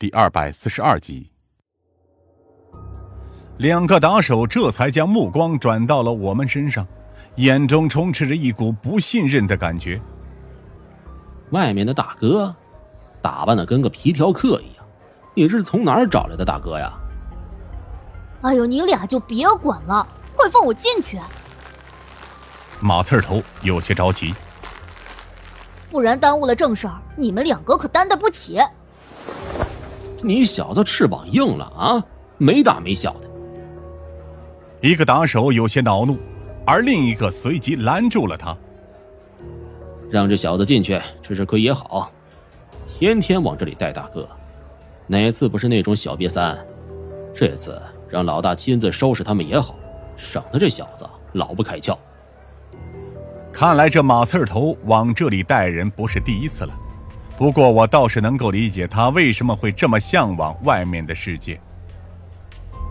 第二百四十二集。两个打手这才将目光转到了我们身上，眼中充斥着一股不信任的感觉。外面的大哥，打扮的跟个皮条客一样，你是从哪儿找来的大哥呀？哎呦，你俩就别管了，快放我进去！马刺头有些着急，不然耽误了正事儿，你们两个可担待不起。你小子翅膀硬了啊，没大没小的。一个打手有些恼怒，而另一个随即拦住了他，让这小子进去吃吃亏也好，天天往这里带大哥，哪次不是那种小瘪三？这次让老大亲自收拾他们也好，省得这小子老不开窍。看来这马刺头往这里带人不是第一次了，不过我倒是能够理解他为什么会这么向往外面的世界。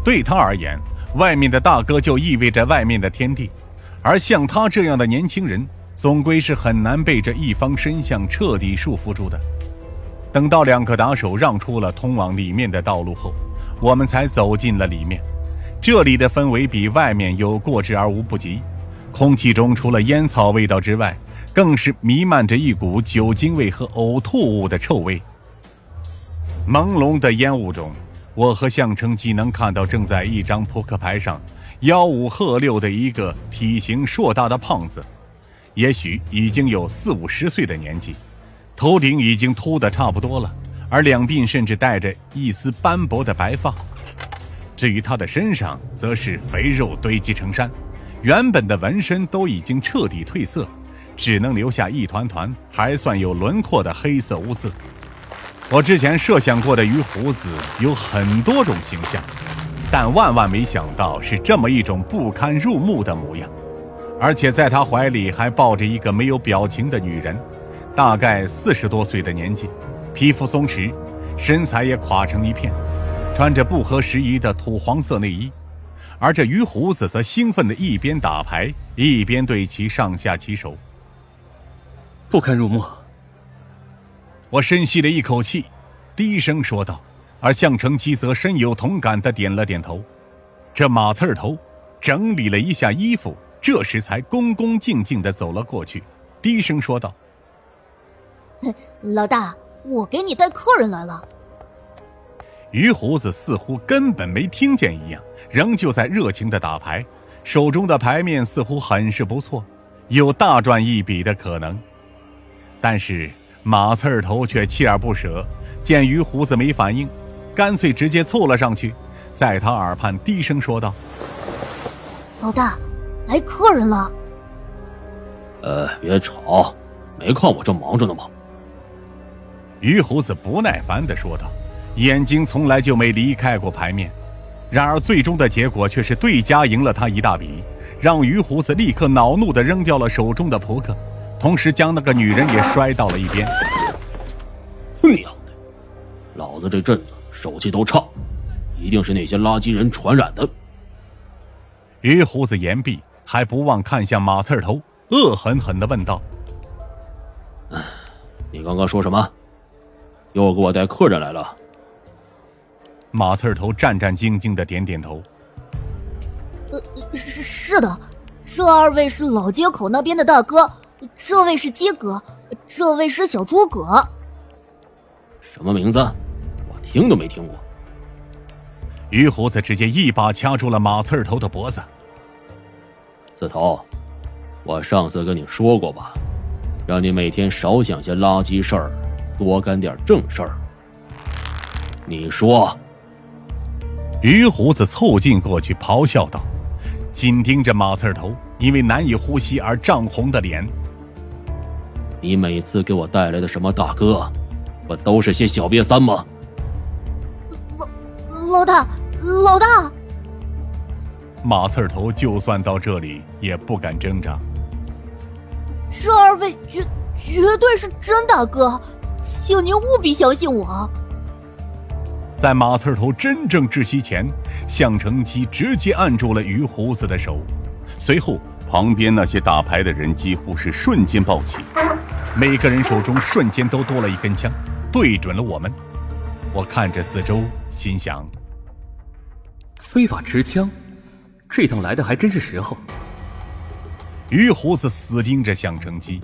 对他而言，外面的大哥就意味着外面的天地，而像他这样的年轻人，总归是很难被这一方神像彻底束缚住的。等到两个打手让出了通往里面的道路后，我们才走进了里面。这里的氛围比外面有过之而无不及。空气中除了烟草味道之外，更是弥漫着一股酒精味和呕吐物的臭味。朦胧的烟雾中，我和向成基能看到正在一张扑克牌上吆五喝六的一个体型硕大的胖子，也许已经有四五十岁的年纪，头顶已经秃得差不多了，而两鬓甚至带着一丝斑驳的白发。至于他的身上，则是肥肉堆积成山。原本的纹身都已经彻底褪色，只能留下一团团还算有轮廓的黑色污渍。我之前设想过的鱼胡子有很多种形象，但万万没想到是这么一种不堪入目的模样。而且在他怀里还抱着一个没有表情的女人，大概四十多岁的年纪，皮肤松弛，身材也垮成一片，穿着不合时宜的土黄色内衣。而这鱼胡子则兴奋的一边打牌，一边对其上下其手。不堪入目。我深吸了一口气，低声说道，而向成基则深有同感的点了点头。这马刺头整理了一下衣服，这时才恭恭敬敬的走了过去，低声说道：“老大，我给你带客人来了。”于胡子似乎根本没听见一样，仍旧在热情的打牌，手中的牌面似乎很是不错，有大赚一笔的可能。但是马刺儿头却锲而不舍，见于胡子没反应，干脆直接凑了上去，在他耳畔低声说道：“老大，来客人了。”“呃，别吵，没看我正忙着呢吗？”于胡子不耐烦的说道。眼睛从来就没离开过牌面，然而最终的结果却是对家赢了他一大笔，让于胡子立刻恼怒地扔掉了手中的扑克，同时将那个女人也摔到了一边。娘的，老子这阵子手气都差，一定是那些垃圾人传染的。于胡子言毕，还不忘看向马刺头，恶狠狠地问道：“你刚刚说什么？又给我带客人来了？”马刺头战战兢兢的点点头。呃，是是的，这二位是老街口那边的大哥，这位是鸡哥，这位是小诸葛。什么名字？我听都没听过。于胡子直接一把掐住了马刺头的脖子。刺头，我上次跟你说过吧，让你每天少想些垃圾事儿，多干点正事儿。你说。鱼胡子凑近过去，咆哮道，紧盯着马刺头因为难以呼吸而涨红的脸。你每次给我带来的什么大哥，不都是些小瘪三吗？老老大，老大！马刺头就算到这里也不敢挣扎。这二位绝绝对是真大哥，请您务必相信我。在马刺头真正窒息前，向成基直接按住了于胡子的手，随后旁边那些打牌的人几乎是瞬间暴起，每个人手中瞬间都多了一根枪，对准了我们。我看着四周，心想：非法持枪，这趟来的还真是时候。于胡子死盯着项城基，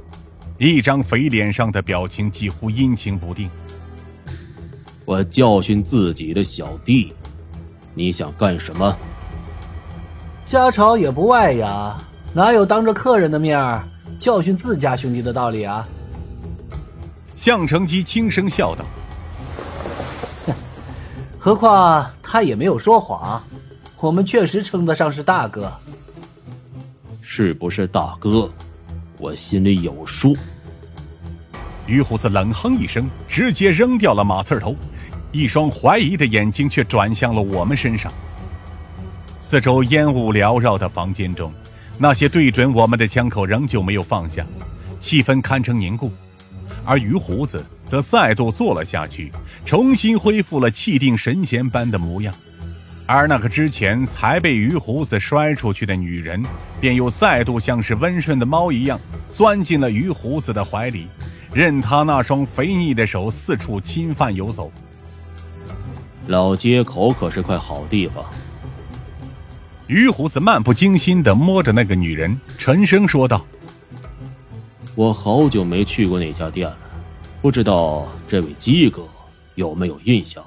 一张肥脸上的表情几乎阴晴不定。我教训自己的小弟，你想干什么？家丑也不外扬，哪有当着客人的面教训自家兄弟的道理啊？项成基轻声笑道。何况他也没有说谎，我们确实称得上是大哥。是不是大哥？我心里有数。于虎子冷哼一声，直接扔掉了马刺头，一双怀疑的眼睛却转向了我们身上。四周烟雾缭绕的房间中，那些对准我们的枪口仍旧没有放下，气氛堪称凝固。而于胡子则再度坐了下去，重新恢复了气定神闲般的模样。而那个之前才被于胡子摔出去的女人，便又再度像是温顺的猫一样，钻进了于胡子的怀里，任他那双肥腻的手四处侵犯游走。老街口可是块好地方。于胡子漫不经心地摸着那个女人，沉声说道。我好久没去过那家店了，不知道这位鸡哥有没有印象？